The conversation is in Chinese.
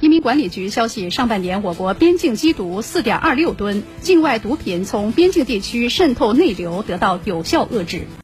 移民管理局消息上半年我国边境缉毒四点二六吨境外毒品从边境地区渗透内流得到有效遏制。